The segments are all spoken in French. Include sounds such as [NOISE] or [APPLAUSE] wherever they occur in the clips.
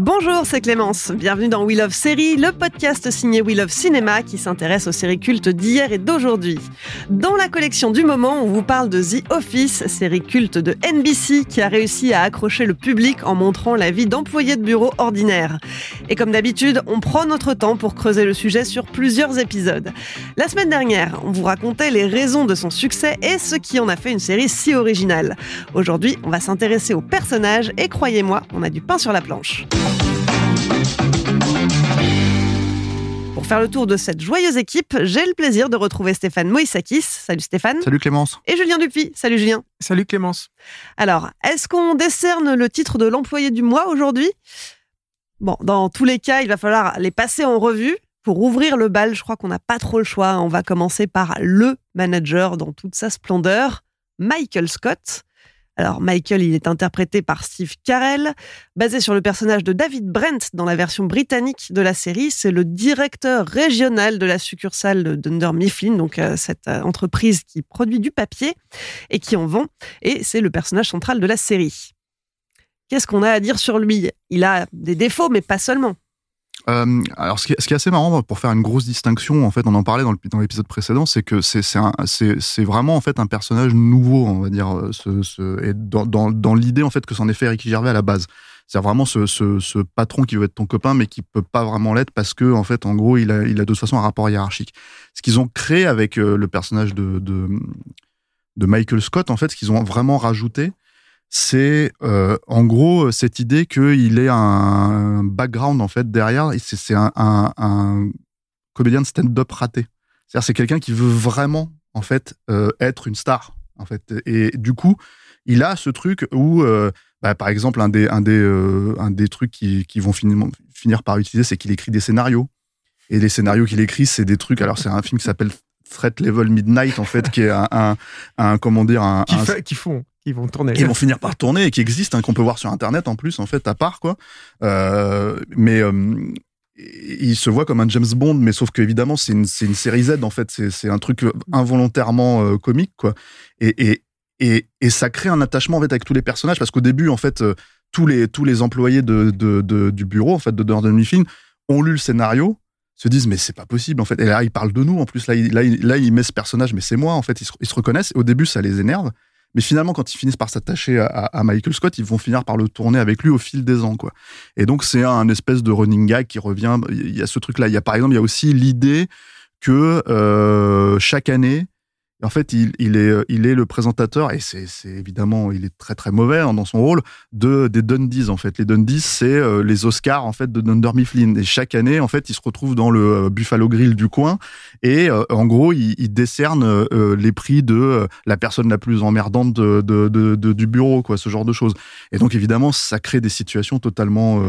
Bonjour, c'est Clémence. Bienvenue dans We Love Série, le podcast signé We Love Cinéma qui s'intéresse aux séries cultes d'hier et d'aujourd'hui. Dans la collection du moment, on vous parle de The Office, série culte de NBC qui a réussi à accrocher le public en montrant la vie d'employés de bureau ordinaire. Et comme d'habitude, on prend notre temps pour creuser le sujet sur plusieurs épisodes. La semaine dernière, on vous racontait les raisons de son succès et ce qui en a fait une série si originale. Aujourd'hui, on va s'intéresser aux personnages et croyez-moi, on a du pain sur la planche. Faire le tour de cette joyeuse équipe, j'ai le plaisir de retrouver Stéphane Moïsakis. Salut Stéphane. Salut Clémence. Et Julien Dupuis. Salut Julien. Salut Clémence. Alors, est-ce qu'on décerne le titre de l'employé du mois aujourd'hui? Bon, dans tous les cas, il va falloir les passer en revue. Pour ouvrir le bal, je crois qu'on n'a pas trop le choix. On va commencer par le manager dans toute sa splendeur, Michael Scott. Alors Michael, il est interprété par Steve Carell, basé sur le personnage de David Brent dans la version britannique de la série. C'est le directeur régional de la succursale de Dunder Mifflin, donc euh, cette euh, entreprise qui produit du papier et qui en vend. Et c'est le personnage central de la série. Qu'est-ce qu'on a à dire sur lui? Il a des défauts, mais pas seulement. Euh, alors, ce qui, est, assez marrant pour faire une grosse distinction, en fait, on en parlait dans, l'épisode précédent, c'est que c'est, vraiment en fait un personnage nouveau, on va dire, euh, et dans, l'idée en fait que c'en est fait Ricky Gervais à la base. C'est vraiment ce, patron qui veut être ton copain, mais qui peut pas vraiment l'être parce que en fait, en gros, il a, de toute façon un rapport hiérarchique. Ce qu'ils ont créé avec euh, le personnage de, de Michael Scott, en fait, ce qu'ils ont vraiment rajouté, c'est euh, en gros cette idée qu'il ait un background en fait derrière. C'est, c'est un, un, un, comédien de stand-up raté. C'est-à-dire c'est quelqu'un qui veut vraiment en fait euh, être une star en fait. Et du coup, il a ce truc où, euh, bah, par exemple, un des un des euh, un des trucs qui, qui vont finir finir par utiliser, c'est qu'il écrit des scénarios. Et les scénarios qu'il écrit, c'est des trucs. Alors c'est un film qui s'appelle Threat Level Midnight en fait, qui est un, un, un comment dire un, qui, fait, qui font ils vont tourner. Ils vont finir par tourner et qui existent, hein, qu'on peut voir sur Internet en plus, en fait, à part, quoi. Euh, mais euh, il se voit comme un James Bond, mais sauf qu'évidemment, c'est une, série Z, en fait. C'est, un truc involontairement euh, comique, quoi. Et, ça crée un attachement, en fait, avec tous les personnages, parce qu'au début, en fait, euh, tous les, employés du bureau, en fait, de Durden Mifflin, ont lu le scénario, se disent mais c'est pas possible en fait et là ils parlent de nous en plus là il, là, met ce personnage mais c'est moi en fait ils se reconnaissent au début ça les énerve mais finalement, quand ils finissent par s'attacher à, Michael Scott, ils vont finir par le tourner avec lui au fil des ans, quoi. Et donc, c'est un espèce de running gag qui revient. Il y a ce truc-là. Il y a, par exemple, il y a aussi l'idée que euh, chaque année, en fait, il, il, est, il est le présentateur, et c'est évidemment, il est très très mauvais hein, dans son rôle, de, des Dundies, en fait. Les Dundies, c'est euh, les Oscars, en fait, de Dunder Mifflin. Et chaque année, en fait, il se retrouve dans le euh, Buffalo Grill du coin, et euh, en gros, il, il décerne euh, les prix de euh, la personne la plus emmerdante de, de, de, du bureau, quoi, ce genre de choses. Et donc, évidemment, ça crée des situations totalement...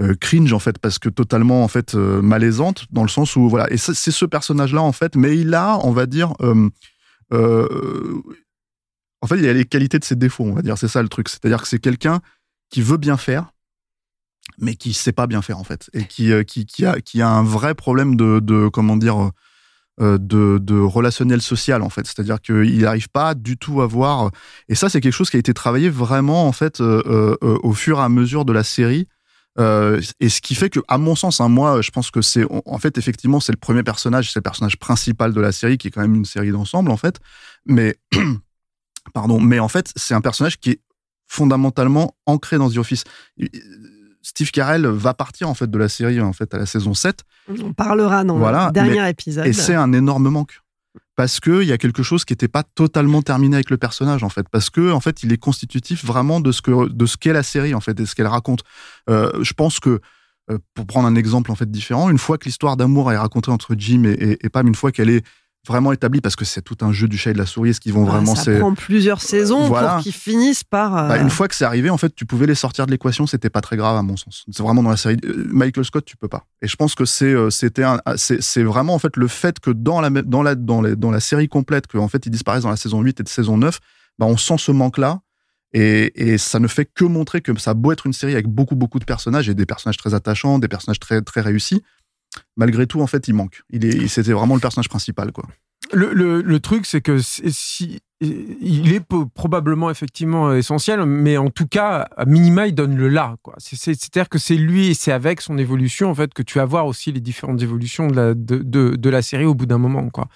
Euh, cringe en fait parce que totalement en fait euh, malaisante dans le sens où voilà et c'est ce personnage là en fait mais il a on va dire euh, euh, en fait, il a les qualités de ses défauts, on va dire. C'est ça le truc. C'est-à-dire que c'est quelqu'un qui veut bien faire, mais qui sait pas bien faire en fait, et qui qui a un vrai problème de, comment dire de, de relationnel social en fait. C'est-à-dire qu'il n'arrive pas du tout à voir. Et ça, c'est quelque chose qui a été travaillé vraiment en fait euh, euh, au fur et à mesure de la série. Euh, et ce qui fait que, à mon sens, hein, moi, je pense que c'est, en fait, effectivement, c'est le premier personnage, c'est le personnage principal de la série, qui est quand même une série d'ensemble, en fait. Mais, [CLEARS THROAT] pardon, mais en fait, c'est un personnage qui est fondamentalement ancré dans The Office. Steve Carell va partir en fait de la série en fait à la saison 7. On parlera dans Voilà, le dernier mais- épisode. Et c'est un énorme manque. Parce qu'il y a quelque chose qui n'était pas totalement terminé avec le personnage, en fait. Parce que, en fait, il est constitutif vraiment de ce que, de ce qu'est la série, en fait, et ce qu'elle raconte. Euh, je pense que, euh, pour prendre un exemple, en fait, différent, une fois que l'histoire d'amour est racontée entre Jim et, et Pam, une fois qu'elle est vraiment établie, parce que c'est tout un jeu du chat et de la souris, est-ce qu'ils vont Ah, vraiment, ça prend plusieurs saisons Voilà. pour qu'ils finissent par. euh, bah, une fois que c'est arrivé, en fait, tu pouvais les sortir de l'équation, c'était pas très grave à mon sens. C'est vraiment dans la série. euh, Michael Scott, tu peux pas. Et je pense que c'est euh, c'était un- c'est vraiment en fait le fait que dans la dans la dans les- dans la série complète, que en fait ils disparaissent dans la saison 8 et de saison 9, bah on sent ce manque là. Et, et ça ne fait que montrer que ça a beau être une série avec beaucoup beaucoup de personnages et des personnages très attachants, des personnages très très réussis, malgré tout en fait il manque. Il est c'était vraiment le personnage principal quoi. Le, le, le truc, c'est que si, il est probablement effectivement euh, essentiel, mais en tout cas, à minima, il donne le là. C'est-à-dire que c'est lui et c'est avec son évolution en fait que tu vas voir aussi les différentes évolutions de la, de, la série au bout d'un moment. Quoi.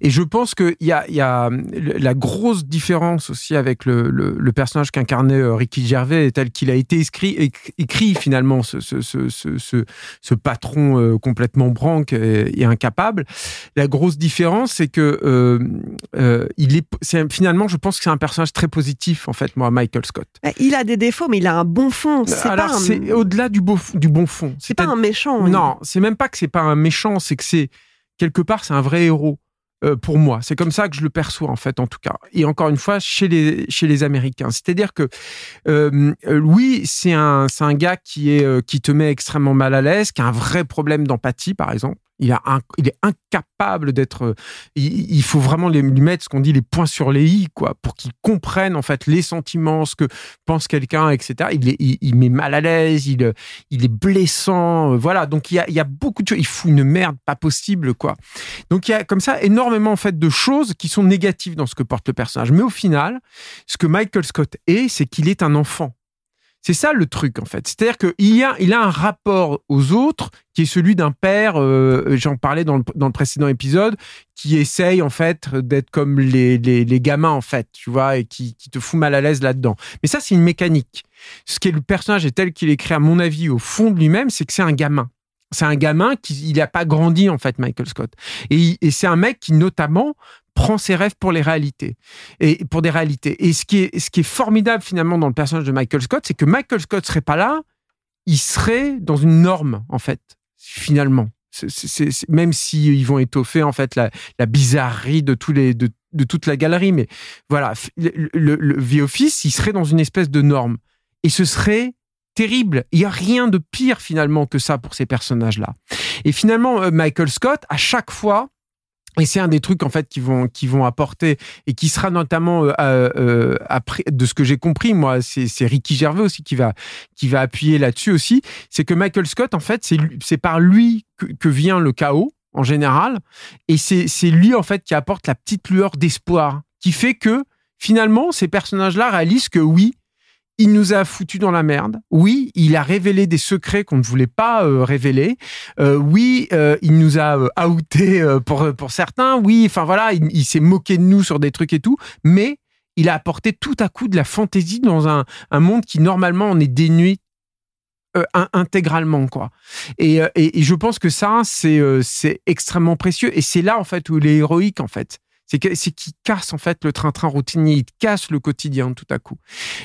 Et je pense qu'il y a, y a la grosse différence aussi avec le, le, personnage qu'incarnait euh, Ricky Gervais, tel qu'il a été écrit, éc- écrit finalement, ce, ce, ce, ce, patron euh, complètement branque et, et incapable. La grosse différence, c'est que euh, euh, il est, finalement, je pense que c'est un personnage très positif en fait, moi, Michael Scott. bah, Il a des défauts, mais il a un bon fond. C'est Alors un- c'est au-delà du, beau, du bon fond. c'est pas un méchant. Non, c'est même pas que c'est pas un méchant, c'est que c'est quelque part c'est un vrai héros euh, pour moi. C'est comme ça que je le perçois en fait, en tout cas. Et encore une fois, chez les chez les Américains, c'est-à-dire que euh, euh, oui, c'est un c'est un gars qui est euh, qui te met extrêmement mal à l'aise, qui a un vrai problème d'empathie, par exemple. Il, est incapable d'être. euh, Il, faut vraiment lui mettre ce qu'on dit les points sur les i, quoi, pour qu'il comprenne en fait les sentiments, ce que pense quelqu'un, etc. Il, est, il, il met mal à l'aise, il, euh, il est blessant, euh, voilà. Donc il y a, il y a beaucoup de choses. Il fout une merde pas possible, quoi. Donc il y a comme ça énormément en fait de choses qui sont négatives dans ce que porte le personnage. Mais au final, ce que Michael Scott est, c'est qu'il est un enfant. C'est ça le truc en fait. C'est-à-dire qu'il a, il a un rapport aux autres qui est celui d'un père. euh, J'en parlais dans le, dans le précédent épisode, qui essaye en fait d'être comme les, les, les gamins en fait, tu vois, et qui, qui te fout mal à l'aise là-dedans. Mais ça, c'est une mécanique. Ce qui est le personnage est tel qu'il est créé à mon avis au fond de lui-même, c'est que c'est un gamin. C'est un gamin qui il n'a pas grandi en fait, Michael Scott. Et, et c'est un mec qui notamment prend ses rêves pour les réalités et pour des réalités. Et ce qui est ce qui est formidable finalement dans le personnage de Michael Scott, c'est que Michael Scott serait pas là, il serait dans une norme en fait finalement. Même si ils vont étoffer en fait la, la bizarrerie de tous les de, de toute la galerie, mais voilà, le, le, le The Office, il serait dans une espèce de norme et ce serait terrible. Il y a rien de pire finalement que ça pour ces personnages-là. Et finalement, euh, Michael Scott, à chaque fois, et c'est un des trucs en fait qui vont qui vont apporter et qui sera notamment euh, euh, après de ce que j'ai compris moi c'est Ricky Gervais aussi qui va qui va appuyer là-dessus aussi. C'est que Michael Scott en fait c'est c'est par lui que, que vient le chaos en général. Et c'est c'est lui en fait qui apporte la petite lueur d'espoir qui fait que finalement ces personnages-là réalisent que oui il nous a foutu dans la merde. Oui, il a révélé des secrets qu'on ne voulait pas euh, révéler. Euh, oui, euh, il nous a euh, outé euh, pour pour certains. Oui, enfin voilà, il, s'est moqué de nous sur des trucs et tout. Mais il a apporté tout à coup de la fantaisie dans un, un monde qui normalement en est dénué in- intégralement quoi. Et, et, et je pense que ça c'est euh, c'est extrêmement précieux et c'est là en fait où il est héroïque en fait. C'est qu'il casse en fait le train-train routinier, il casse le quotidien tout à coup.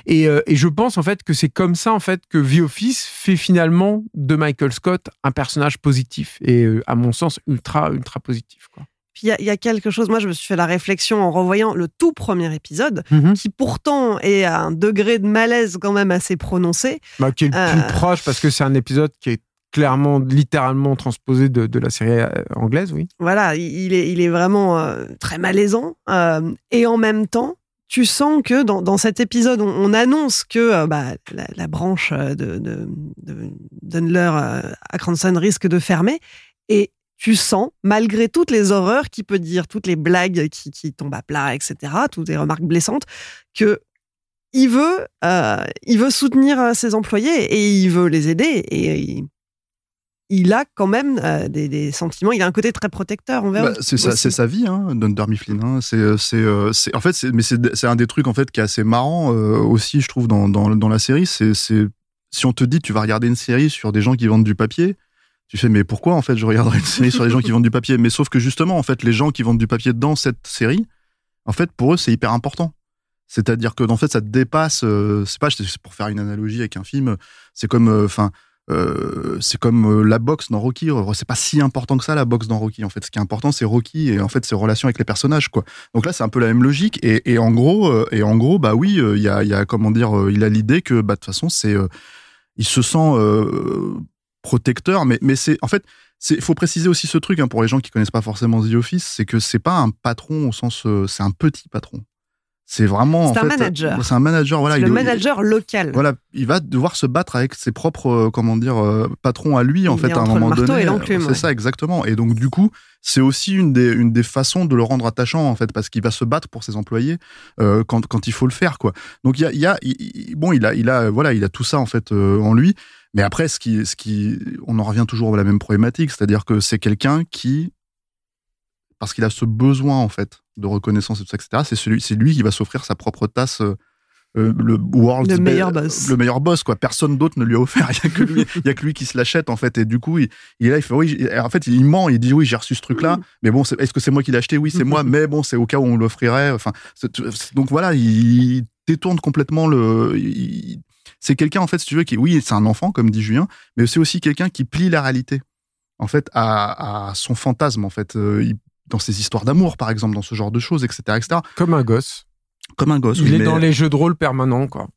Et, euh, et je pense en fait que c'est comme ça en fait que The Office fait finalement de Michael Scott un personnage positif et euh, à mon sens ultra ultra positif quoi. Puis il y a- il y, a quelque chose, moi je me suis fait la réflexion en revoyant le tout premier épisode, qui pourtant est à un degré de malaise quand même assez prononcé. Bah, qui est le Euh. plus proche parce que c'est un épisode qui est clairement littéralement transposé de, la série euh, anglaise, oui. Voilà, il est, vraiment euh, très malaisant. euh, et en même temps, tu sens que dans, cet épisode, on, on annonce que bah, la, branche de, de, à Cranston risque de fermer. Et tu sens, malgré toutes les horreurs qu'il peut dire, toutes les blagues qui, tombent à plat, etc., toutes les remarques blessantes, que il veut, il veut soutenir ses employés et il veut les aider. Et il- il a quand même euh, des, des sentiments. Il a un côté très protecteur envers. Bah, c'est sa vie, hein, Dunder Mifflin. Hein. C'est, euh, c'est, euh, c'est, en fait, c'est, mais c'est, un des trucs en fait qui est assez marrant euh, aussi, je trouve, dans, dans, dans la série. C'est, c'est, si on te dit tu vas regarder une série sur des gens qui vendent du papier, tu fais mais pourquoi en fait je regarderais une série sur des gens qui vendent du papier? Mais sauf que justement, en fait, les gens qui vendent du papier dans cette série, en fait, pour eux, c'est hyper important. C'est-à-dire que en fait, ça te dépasse. euh, c'est pas, c'est pour faire une analogie avec un film. C'est comme, enfin. Euh, c'est comme euh, la boxe dans Rocky. Euh, C'est pas si important que ça la boxe dans Rocky. En fait, ce qui est important, c'est Rocky et en fait ses relations avec les personnages, quoi. Donc là, c'est un peu la même logique. Et, en gros, euh, et en gros, bah oui, euh, il a, il comment dire, euh, il a l'idée que bah de toute façon, c'est, euh, il se sent euh, protecteur, mais c'est en fait, c'est, faut préciser aussi ce truc hein, pour les gens qui connaissent pas forcément The Office, c'est que c'est pas un patron au sens, euh, c'est un petit patron. C'est vraiment. C'est un fait, manager. C'est un manager. Voilà. C'est il le est- manager local. voilà, il va devoir se battre avec ses propres, euh, comment dire, euh, patrons à lui, en fait, à un le moment marteau donné. l'enclume, C'est ouais. ça, exactement. Et donc, du coup, c'est aussi une des, une des façons de le rendre attachant, en fait, parce qu'il va se battre pour ses employés euh, quand, quand il faut le faire, quoi. Donc, il y a, y a bon, il a, il a, voilà, il a tout ça, en fait, euh, en lui. Mais après, ce qui, ce qui, on en revient toujours à la même problématique, c'est-à-dire que c'est quelqu'un qui, parce qu'il a ce besoin, en fait, de reconnaissance et tout ça, etc., c'est celui, c'est lui qui va s'offrir sa propre tasse, euh, euh, le world's Le be- meilleur boss. le meilleur boss quoi. Personne d'autre ne lui a offert. [LAUGHS] Il y a que lui il y a que lui qui se l'achète en fait. Et du coup il, il est là il fait oui en fait il ment il dit oui j'ai reçu ce truc Mm. là mais bon c'est- est-ce que c'est moi qui l'ai acheté? Oui c'est moi. [LAUGHS] Mais bon c'est au cas où on l'offrirait. Enfin c'est- donc voilà il détourne complètement le il- c'est quelqu'un en fait si tu veux qui oui c'est un enfant comme dit Julien mais c'est aussi quelqu'un qui plie la réalité en fait à, à son fantasme en fait. Euh, il- dans ses histoires d'amour par exemple dans ce genre de choses etc etc Comme un gosse. comme un gosse Il oui, est mais- dans les jeux de rôle permanents, quoi.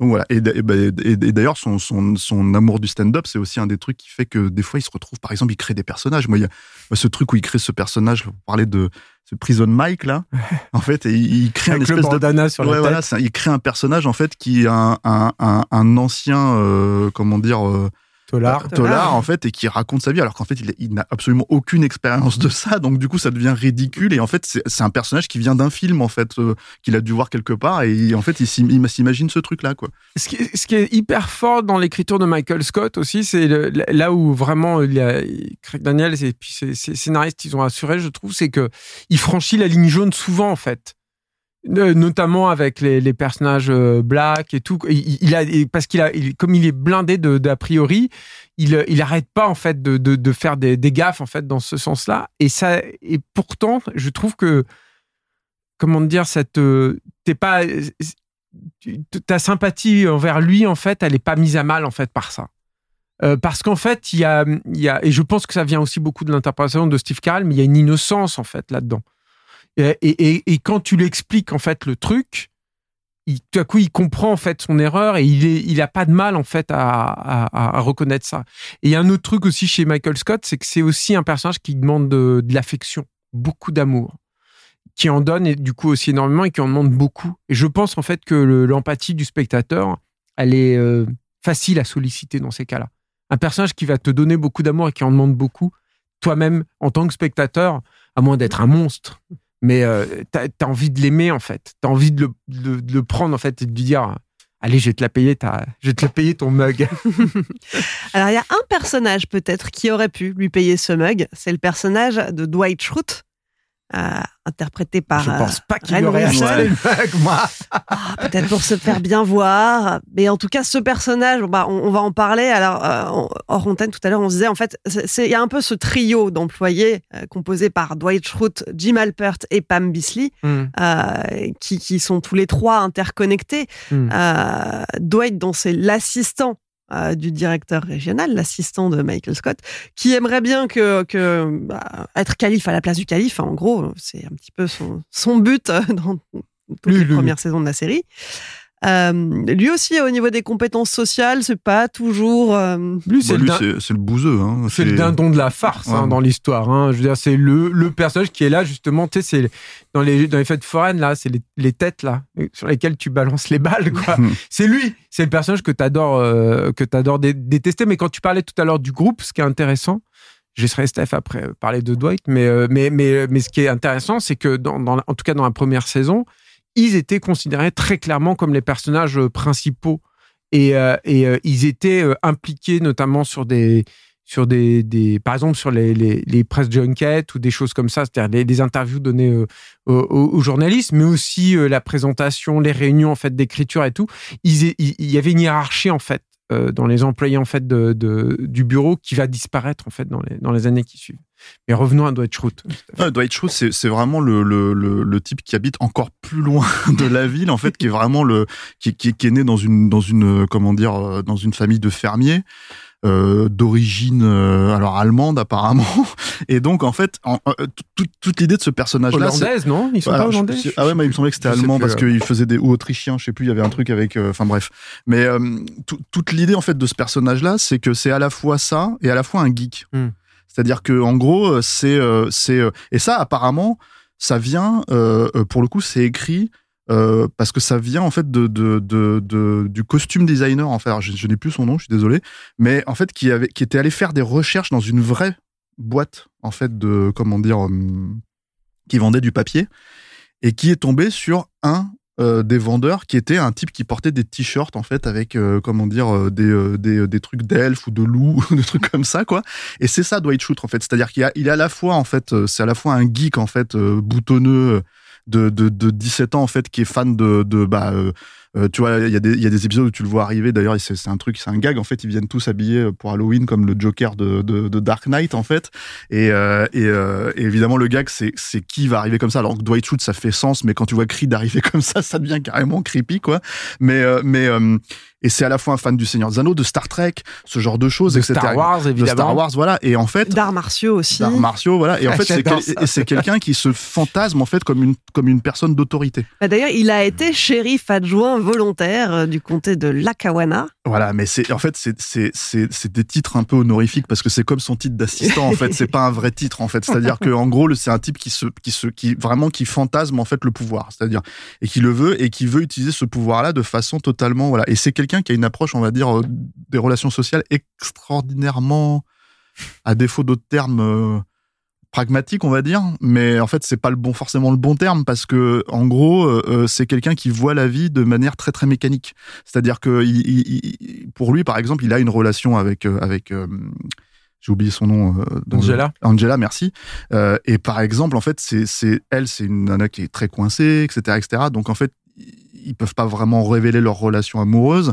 donc voilà. Et, bah, d'ailleurs, son, son, son amour du stand-up, c'est aussi un des trucs qui fait que des fois, il se retrouve, par exemple, il crée des personnages. Moi, il y a moi, ce truc où il crée ce personnage, vous parlez de ce Prison Mike, là, [LAUGHS] en fait, et il, crée Avec un le espèce de... bandana sur Ouais, la voilà, tête. c'est un- il crée un personnage, en fait, qui est un, un, un, un ancien, euh, comment dire... euh, Tolard. Tolard, en fait, et qui raconte sa vie, alors qu'en fait, il, il n'a absolument aucune expérience de ça, donc du coup, ça devient ridicule, et en fait, c'est un personnage qui vient d'un film, en fait, euh, qu'il a dû voir quelque part, et il- en fait, il s'im- il s'imagine ce truc-là, quoi. Ce qui, est, ce qui est hyper fort dans l'écriture de Michael Scott aussi, c'est là où vraiment il y a, Craig Daniels et puis ses, ses scénaristes ils ont assuré, je trouve, c'est que il franchit la ligne jaune souvent en fait. Euh, notamment avec les, personnages euh, black et tout parce qu'il a comme il est blindé de d'a priori il il arrête pas en fait de, de, faire des, gaffes en fait dans ce sens-là et ça et pourtant je trouve que comment dire cette euh, t'es pas ta sympathie envers lui, en fait, elle est pas mise à mal, en fait, par ça. Euh, parce qu'en fait, il y a, y a, et je pense que ça vient aussi beaucoup de l'interprétation de Steve Carell, mais il y a une innocence, en fait, là-dedans. Et, et, et- quand tu lui expliques, en fait, le truc, il, tout à coup, il comprend, en fait, son erreur et il est, il a pas de mal, en fait, à, à, reconnaître ça. Et il y a un autre truc aussi chez Michael Scott, c'est que c'est aussi un personnage qui demande de, l'affection, beaucoup d'amour qui en donne et du coup aussi énormément et qui en demande beaucoup. Et je pense en fait que le- l'empathie du spectateur, elle est euh, facile à solliciter dans ces cas-là. Un personnage qui va te donner beaucoup d'amour et qui en demande beaucoup, toi-même en tant que spectateur, à moins d'être un monstre, mais euh, t'as as envie de l'aimer en fait. T'as envie de le, de- de le prendre en fait et de lui dire. Allez, je vais te la payer, ta... je vais te la payer ton mug. [LAUGHS] [LAUGHS] Alors, il y a un personnage peut-être qui aurait pu lui payer ce mug. C'est le personnage de Dwight Schrute, interprété par. je euh, pense pas qu'il aurait acheté moi. Ah, peut-être pour se faire bien voir. Mais en tout cas, ce personnage, bah, on, on va en parler. Alors, euh, hors antenne, tout à l'heure, on se disait, en fait, il y a un peu ce trio d'employés euh, composé par Dwight Schrute, Jim Alpert et Pam Beasley, Hmm, euh, qui, qui sont tous les trois interconnectés. hmm. Euh, Dwight, dont c'est l'assistant euh, du directeur régional, l'assistant de Michael Scott, qui aimerait bien que, que bah, être calife à la place du calife. En gros, c'est un petit peu son, son but euh, dans les lui, premières saisons de la série. Euh, lui aussi, au niveau des compétences sociales, c'est pas toujours. euh, Lui, c'est Bah, le c'est c'est le bouseux. Hein. C'est le dindon de la farce hein, dans l'histoire. Hein. Je veux dire, c'est le, le personnage qui est là justement. Tu sais, dans les dans les fêtes foraines là, c'est les, les têtes là sur lesquelles tu balances les balles. quoi. [LAUGHS] C'est lui. C'est le personnage que t'adores euh, que t'adores dé- détester. Mais quand tu parlais tout à l'heure du groupe, ce qui est intéressant. Je laisserai Steph après euh, parler de Dwight, mais, euh, mais, mais, mais ce qui est intéressant, c'est que, dans, dans la- en tout cas dans la première saison, ils étaient considérés très clairement comme les personnages euh, principaux et, euh, et euh, ils étaient impliqués notamment sur des sur des, des par exemple sur les, les, les press junkets ou des choses comme ça, c'est-à-dire des interviews données aux, aux- journalistes, mais aussi la présentation, les réunions en fait d'écriture et tout. Il y avait une hiérarchie en fait dans les employés en fait de, du bureau qui va disparaître en fait dans les dans les années qui suivent. Mais revenons à Dwight Schrute. Dwight Schrute, c'est vraiment le, le, le, type qui habite encore plus loin [LAUGHS] de la ville, en fait, qui est vraiment le qui, qui est né dans une dans une euh, comment dire euh, dans une famille de fermiers. Euh, d'origine euh, alors allemande apparemment [LAUGHS] et donc en fait en- euh, toute- toute l'idée de ce personnage là Hollandaise, non? Ils sont Voilà, pas je- hollandais? je- Ah ouais, mais il me semblait que c'était allemand parce qu'il faisait des ou autrichiens, je sais plus, il y avait un truc avec euh, enfin bref. Mais euh, tout- toute l'idée en fait de ce personnage là, c'est que c'est à la fois ça et à la fois un geek. Hmm. C'est-à-dire que en gros, c'est euh, c'est euh, et ça apparemment ça vient pour le coup, c'est écrit euh, parce que ça vient en fait de, du costume designer en fait. Je, n'ai plus son nom, je suis désolé, mais en fait qui avait était allé faire des recherches dans une vraie boîte en fait de comment dire hum, qui vendait du papier. Et qui est tombé sur un euh, des vendeurs qui était un type qui portait des t-shirts en fait avec euh, comment dire euh, des, euh, des trucs d'elfes ou de loups [LAUGHS] ou des trucs comme ça quoi. Et c'est ça Dwight Schrute en fait. C'est-à-dire qu'il a, est à la fois en fait euh, c'est à la fois un geek en fait euh, boutonneux euh, de, de, de 17 ans en fait qui est fan de, de bah euh, euh, tu vois il y a des il y a des épisodes où tu le vois arriver. D'ailleurs c'est un truc c'est un gag en fait. Ils viennent tous habillés pour Halloween comme le Joker de, de, de Dark Knight en fait. Et, euh, et, euh, et évidemment le gag c'est c'est qui va arriver comme ça. Alors que Dwight Schrute ça fait sens mais quand tu vois Creed arriver [LAUGHS] comme ça ça devient carrément creepy quoi. Mais euh, mais euh, et c'est à la fois un fan du Seigneur des Anneaux de Star Trek ce genre de choses De etc Star Wars, de évidemment. Star Wars voilà. Et en fait D'arts martiaux aussi. d'arts martiaux voilà. Et en Ah, fait c'est quel- quelqu'un qui se fantasme en fait comme une comme une personne d'autorité. Bah, D'ailleurs, il a été shérif adjoint volontaire euh, du comté de Lackawanna. Voilà, mais c'est en fait c'est des titres un peu honorifiques parce que c'est comme son titre d'assistant en fait, c'est pas un vrai titre en fait. C'est-à-dire que en gros, c'est un type qui se qui se qui vraiment qui fantasme en fait le pouvoir, c'est-à-dire et qui le veut et qui veut utiliser ce pouvoir-là de façon totalement voilà. Et c'est quelqu'un qui a une approche, on va dire, euh, des relations sociales extraordinairement, à défaut d'autres termes. Pragmatique on va dire mais en fait c'est pas le bon forcément le bon terme parce que en gros euh, euh, c'est quelqu'un qui voit la vie de manière très très mécanique. C'est-à-dire que il, il- il- pour lui par exemple il a une relation avec euh, avec euh, j'ai oublié son nom euh, dans- Angela. Angela merci. Euh, et par exemple en fait c'est c'est elle c'est une nana qui est très coincée etc etc donc en fait ils peuvent pas vraiment révéler leur relation amoureuse.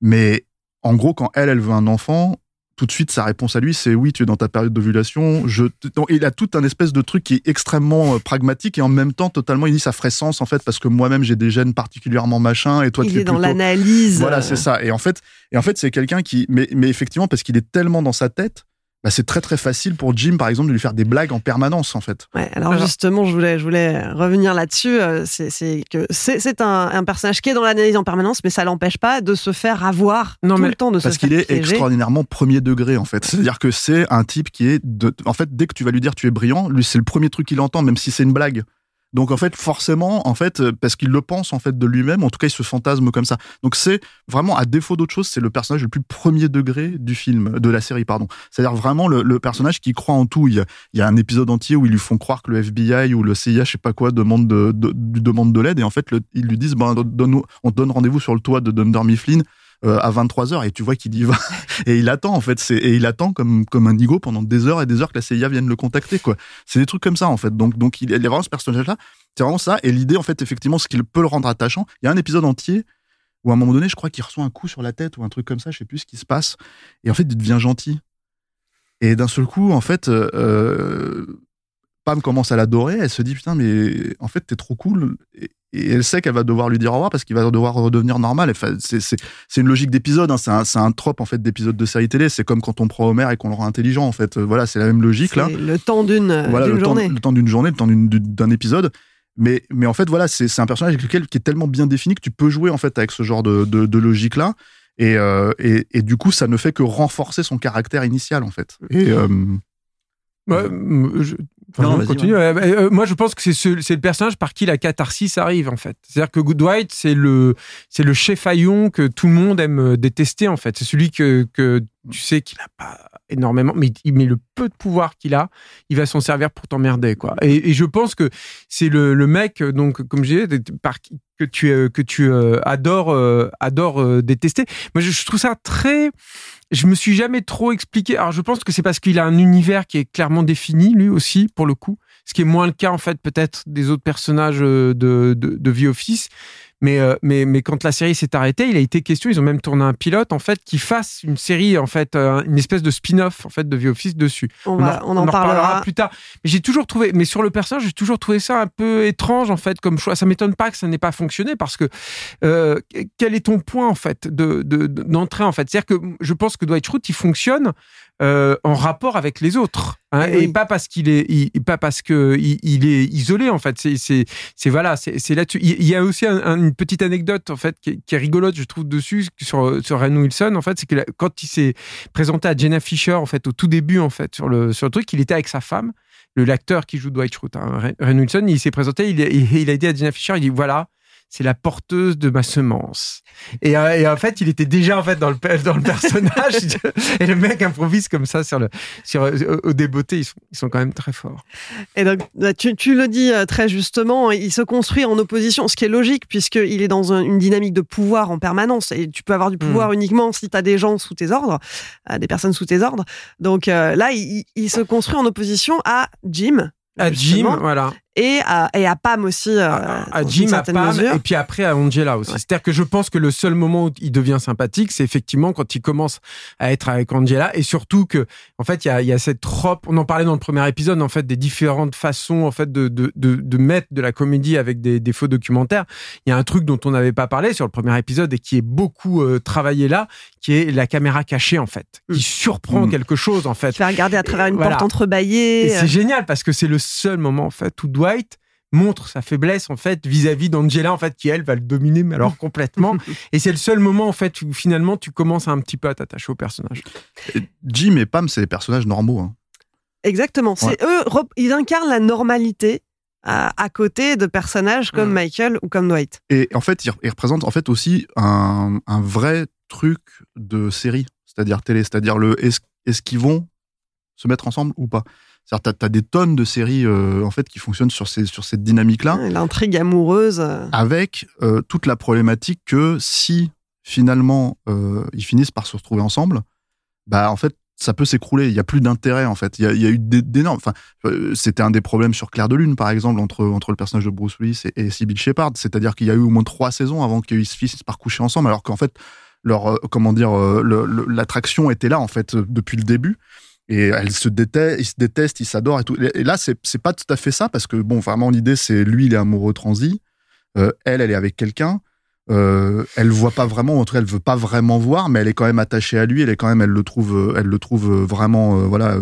Mais en gros quand elle elle veut un enfant tout de suite, sa réponse à lui, c'est oui, tu es dans ta période d'ovulation. Je, donc, il a tout un espèce de truc qui est extrêmement euh, pragmatique et en même temps totalement, il dit ça ferait sens en fait parce que moi-même j'ai des gènes particulièrement machin et toi il tu est es dans l'analyse. Voilà, c'est ça. Et en fait, et en fait, c'est quelqu'un qui, mais, mais effectivement, parce qu'il est tellement dans sa tête, bah, c'est très très facile pour Jim, par exemple, de lui faire des blagues en permanence, en fait. Ouais, alors, Alors- justement, je voulais, je voulais revenir là-dessus. euh, C'est que c'est c'est un, un personnage qui est dans l'analyse en permanence, mais ça l'empêche pas de se faire avoir Non, tout mais le temps, de Parce qu'il est piéger. extraordinairement premier degré, en fait. C'est-à-dire que c'est un type qui est de, en fait, dès que tu vas lui dire tu es brillant, lui, c'est le premier truc qu'il entend, même si c'est une blague. Donc en fait, forcément, en fait, euh, parce qu'il le pense en fait de lui-même, en tout cas, il se fantasme comme ça. Donc c'est vraiment, à défaut d'autre chose, c'est le personnage le plus premier degré du film, de la série, pardon. C'est-à-dire vraiment le, personnage qui croit en tout. Il y, a, un épisode entier où ils lui font croire que le FBI ou le CIA, je sais pas quoi, demande de, lui demande de l'aide, et en fait, ils lui disent, ben, on te donne rendez-vous sur le toit de Dunder Mifflin. Euh, à 23h et tu vois qu'il y va [LAUGHS] et il attend en fait et il attend comme comme un nigo pendant des heures et des heures que la CIA vienne le contacter quoi c'est des trucs comme ça en fait donc donc il, y a vraiment ce personnage là c'est vraiment ça. Et l'idée, en fait, effectivement, ce qui peut le rendre attachant, il y a un épisode entier où à un moment donné, je crois qu'il reçoit un coup sur la tête ou un truc comme ça, je sais plus ce qui se passe. Et en fait, il devient gentil. Et d'un seul coup, en fait, euh, Pam commence à l'adorer. Elle se dit putain, mais en fait, t'es trop cool. Et, et elle sait qu'elle va devoir lui dire au revoir parce qu'il va devoir redevenir normal. Enfin, c'est, une logique d'épisode. Hein. C'est, un, trope en fait d'épisode de série télé. C'est comme quand on prend Homer et qu'on le rend intelligent. En fait, voilà, c'est la même logique là le temps d'une voilà, temps, journée. le temps d'une journée, le temps d'un épisode. Mais, mais en fait, voilà, c'est un personnage avec lequel qui est tellement bien défini que tu peux jouer en fait avec ce genre de, de, de logique là. Et, euh, et, et du coup, ça ne fait que renforcer son caractère initial en fait. Et euh, Ouais, m- je- Non, continue. Euh, euh, moi, je pense que c'est ce- c'est le personnage par qui la catharsis arrive, en fait. C'est-à-dire que Good Dwight, c'est le, le chef haillon que tout le monde aime détester, en fait. C'est celui que, que tu sais qu'il a pas énormément, mais, mais le peu de pouvoir qu'il a, il va s'en servir pour t'emmerder, quoi. Et, et je pense que c'est le, le mec, donc, comme j'ai dit, par que tu, euh, que tu euh, adores, euh, adores euh, détester. Moi, je, je trouve ça très. Je me suis jamais trop expliqué. Alors, je pense que c'est parce qu'il a un univers qui est clairement défini, lui aussi, pour le coup. Ce qui est moins le cas, en fait, peut-être des autres personnages de, de, de The Office. Mais, euh, mais, mais quand la série s'est arrêtée, il a été question, ils ont même tourné un pilote, en fait, qui fasse une série, en fait, euh, une espèce de spin-off, en fait, de The Office dessus. On, va, on en, parlera. plus tard. Mais j'ai toujours trouvé, mais sur le personnage, j'ai toujours trouvé ça un peu étrange en fait comme choix. Ça m'étonne pas que ça n'ait pas fonctionné parce que euh, quel est ton point en fait de de- de- d'entrée en fait? C'est-à-dire que je pense que Dwight Schrute il fonctionne euh, en rapport avec les autres hein, Eh oui. et pas parce qu'il est il- pas parce que il, il est isolé en fait. C'est c'est c'est voilà c'est c'est là-dessus. Il y a aussi un- un- une petite anecdote en fait qui est, qui est rigolote je trouve dessus sur sur Ren Wilson en fait c'est que quand il s'est présenté à Jenna Fisher en fait au tout début en fait sur le sur le truc il était avec sa femme le l'acteur qui joue Dwight Schrute hein, Ren- Ren Wilson il s'est présenté il, il, il a dit à Jenna Fisher il dit voilà c'est la porteuse de ma semence et, euh, et en fait il était déjà en fait dans le dans le [LAUGHS] personnage et le mec improvise comme ça sur le sur euh, au débeauté ils sont ils sont quand même très forts Et donc, bah, tu, tu le dis euh, très justement, il se construit en opposition, ce qui est logique puisqu'il est dans un- une dynamique de pouvoir en permanence. Et tu peux avoir du pouvoir uniquement si tu as des gens sous tes ordres, des personnes sous tes ordres. Donc là, il, il se construit en opposition à Jim. à Jim voilà Et à, et à Pam aussi. euh, à, à dans Jim, à Pam, mesure. et puis après à Angela aussi. Ouais. C'est-à-dire que je pense que le seul moment où il devient sympathique, c'est effectivement quand il commence à être avec Angela, et surtout que, en fait, il y a, y a cette trope. On en parlait dans le premier épisode, en fait, des différentes façons, en fait, de de, de, de mettre de la comédie avec des, des faux documentaires. Il y a un truc dont on n'avait pas parlé sur le premier épisode et qui est beaucoup euh, travaillé là, qui est la caméra cachée, en fait, qui Mm. surprend Mm. quelque chose, en fait. Tu vas regarder à travers une Voilà. porte entrebâillée. Et c'est génial parce que c'est le seul moment en fait où Dwight montre sa faiblesse en fait vis-à-vis d'Angela en fait qui elle va le dominer mais alors [LAUGHS] complètement et c'est le seul moment en fait où finalement tu commences un petit peu à t'attacher au personnage. Et Jim et Pam, c'est des personnages normaux. hein. Exactement. C'est eux, rep- ils incarnent la normalité à, à côté de personnages comme Mm. Michael ou comme Dwight. Et en fait, ils, ils représentent en fait aussi un, un vrai truc de série, c'est-à-dire télé, c'est-à-dire le est-ce est-ce qu'ils vont se mettre ensemble ou pas. C'est-à-dire t'as as des tonnes de séries euh, en fait qui fonctionnent sur ces sur cette dynamique-là, L'intrigue amoureuse. euh, avec euh, toute la problématique que si finalement euh, ils finissent par se retrouver ensemble, bah en fait ça peut s'écrouler. Il y a plus d'intérêt en fait. Il y a, il y a eu d'é- d'énormes. Enfin, c'était un des problèmes sur Claire de Lune par exemple entre entre le personnage de Bruce Willis et, et Sybil Shepard. C'est-à-dire qu'il y a eu au moins trois saisons avant qu'ils se finissent par coucher ensemble, alors qu'en fait leur comment dire l'attraction était là en fait depuis le début. Et elles se détestent, ils se et tout. Et là, c'est pas tout à fait ça parce que bon, vraiment l'idée c'est lui, il est amoureux transi, euh, elle, elle est avec quelqu'un. Euh, elle voit pas vraiment, en tout cas, elle veut pas vraiment voir, mais elle est quand même attachée à lui. Elle est quand même, elle le trouve, euh, elle le trouve vraiment, voilà.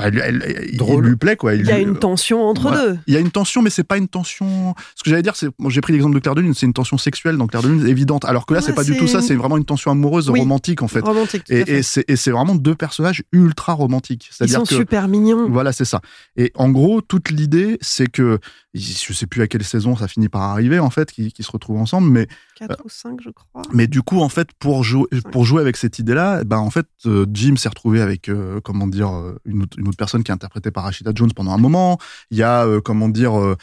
Euh, Enfin, elle, elle- il lui plaît quoi. Il y a une tension entre Voilà. deux. il y a une tension, mais c'est pas une tension. Ce que j'allais dire, c'est, moi, j'ai pris l'exemple de Claire de Lune, c'est une tension sexuelle dans Claire de Lune évidente. Alors que là, Ouais, c'est pas du tout ça. une- C'est vraiment une tension amoureuse, Oui. romantique en fait. Romantique. tout Et, fait. et c'est, vraiment deux personnages ultra romantiques. Ils sont que super mignons. voilà, c'est ça. Et en gros, toute l'idée, c'est que je sais plus à quelle saison ça finit par arriver en fait, qu'ils se retrouvent ensemble, mais 4 ou 5, je crois. mais du coup, en fait, pour jouer, pour jouer avec cette idée-là, ben en fait, euh, Jim s'est retrouvé avec euh, comment dire euh, une autre, une autre personne qui est interprétée par Rashida Jones pendant un moment. Il y a euh, comment dire euh,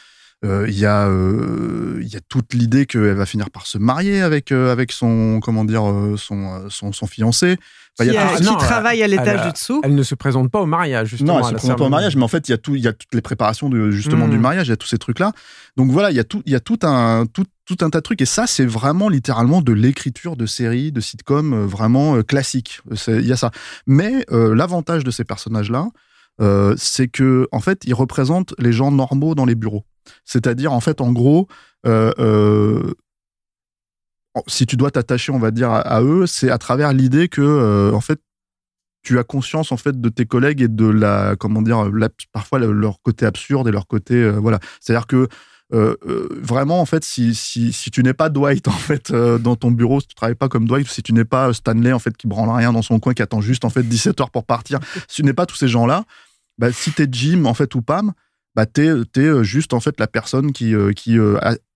euh, il y a euh, il y a toute l'idée qu'elle va finir par se marier avec euh, avec son comment dire euh, son son, son fiancé. Enfin, il qui y a tout- qui non, travaille à elle l'étage a- du dessous. Elle ne se présente pas au mariage justement. non, elle se la présente pas au mariage, mais en fait, il y a tout, il y a toutes les préparations de justement Mm. du mariage, il y a tous ces trucs-là. Donc voilà, il y a tout, il y a tout un, tout, tout un tas de trucs. Et ça, c'est vraiment littéralement de l'écriture de séries, de sitcoms vraiment classiques. Il y a ça. Mais euh, l'avantage de ces personnages-là, euh, c'est que en fait, ils représentent les gens normaux dans les bureaux. C'est-à-dire, en fait, en gros, euh, euh, si tu dois t'attacher, on va dire, à, eux, c'est à travers l'idée que, en fait, tu as conscience en fait de tes collègues et de la comment dire parfois le- leur côté absurde et leur côté voilà c'est à dire que euh, euh, vraiment en fait si si, si tu n'es pas Dwight [LAUGHS] en fait euh, dans ton bureau si tu travailles pas comme Dwight si tu n'es pas Stanley en fait qui branle rien dans son coin qui attend juste en fait 17 heures pour partir [LAUGHS] si tu n'es pas tous ces gens là bah si t'es Jim en fait ou Pam bah t'es t'es juste en fait la personne qui qui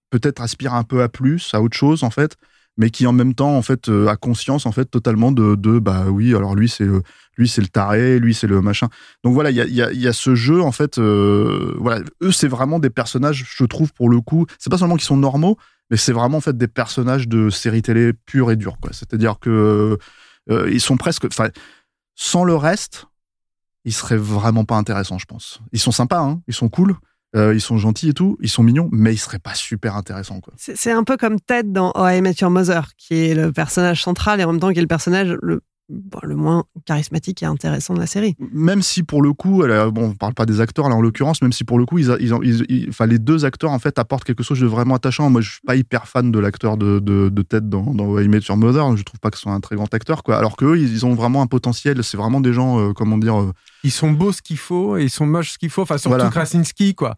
peut-être aspire un peu à plus à autre chose en fait mais qui en même temps en fait euh, a conscience en fait totalement de, de bah oui alors lui c'est lui c'est le taré lui c'est le machin. Donc voilà il y a, y, y a ce jeu en fait euh, voilà. Eux c'est vraiment des personnages je trouve pour le coup c'est pas seulement qu'ils sont normaux mais c'est vraiment en fait des personnages de série télé pure et dure c'est-à-dire que euh, ils sont presque sans le reste ils seraient vraiment pas intéressants je pense. Ils sont sympas hein, ils sont cool euh, ils sont gentils et tout, ils sont mignons, mais ils seraient pas super intéressants. quoi. C'est un peu comme Ted dans Oh, I Met Your Mother, qui est le personnage central et en même temps qui est le personnage le, bon, le moins charismatique et intéressant de la série. Même si pour le coup, elle bon, on parle pas des acteurs là en l'occurrence, même si pour le coup, ils, ils, ils- les deux acteurs en fait apportent quelque chose de vraiment attachant. Moi, je suis pas hyper fan de l'acteur de, de, de Ted dans, dans I Met Your Mother. Je trouve pas que ce soit un très grand acteur, quoi. Alors qu'eux, ils, ils ont vraiment un potentiel. C'est vraiment des gens, euh, comment dire, euh, Ils sont beaux ce qu'il faut et ils sont moches ce qu'il faut. Enfin, surtout Voilà. Krasinski, quoi.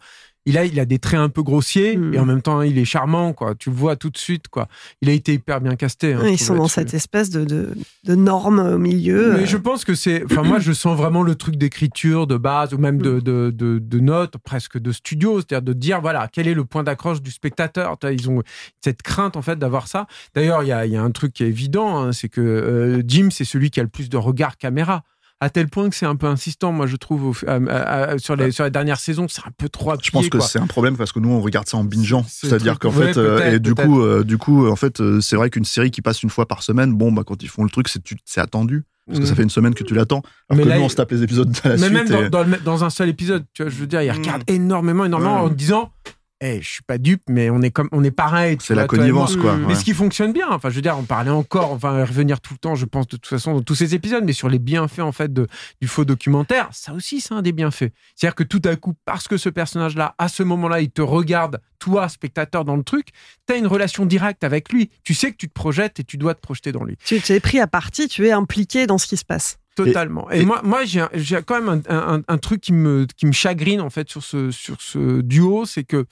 Il a, il a des traits un peu grossiers Mm. et en même temps, il est charmant, quoi. Tu le vois tout de suite, quoi. Il a été hyper bien casté. hein, ils sont dans cette espèce de, de, de norme au milieu. Mais euh, je pense que c'est. Enfin, moi, je sens vraiment le truc d'écriture de base ou même Mm. de, de, de, notes, presque de studio. C'est-à-dire de dire, voilà, quel est le point d'accroche du spectateur. Ils ont cette crainte, en fait, d'avoir ça. D'ailleurs, il y a, il y a un truc qui est évident hein, c'est que euh, Jim, c'est celui qui a le plus de regard caméra. À tel point que c'est un peu insistant, moi, je trouve, au- à- à- à- sur, les, sur les dernières saisons, c'est un peu trop Je pense appuyé, que c'est un problème parce que nous on regarde ça en bingeant, C'est- c'est c'est-à-dire qu'en fait euh, et du coup euh, du coup en fait euh, c'est vrai qu'une série qui passe une fois par semaine, bon bah quand ils font le truc c'est attendu parce que Mm. ça fait une semaine que tu l'attends. Alors Mais que là, nous on se tape les épisodes à la Mais suite. même et- dans, un seul épisode, tu vois, je veux dire, il Mm. regarde énormément, énormément Ouais. en disant Eh, je suis pas dupe, mais on est comme on est pareil. C'est la connivence quoi. Mais ouais. ce qui fonctionne bien, enfin, je veux dire, on parlait encore, on va revenir tout le temps, je pense, de toute façon, dans tous ces épisodes, mais sur les bienfaits, en fait, de, du faux documentaire, ça aussi, c'est un des bienfaits. C'est-à-dire que tout à coup, parce que ce personnage-là, à ce moment-là, il te regarde, toi, spectateur, dans le truc, tu as une relation directe avec lui. Tu sais que tu te projettes et tu dois te projeter dans lui. tu, tu es pris à partie, tu es impliqué dans ce qui se passe. Totalement. Et, et- moi, moi j'ai quand même un, un- un truc qui me, qui me chagrine en fait sur ce, sur ce duo, c'est que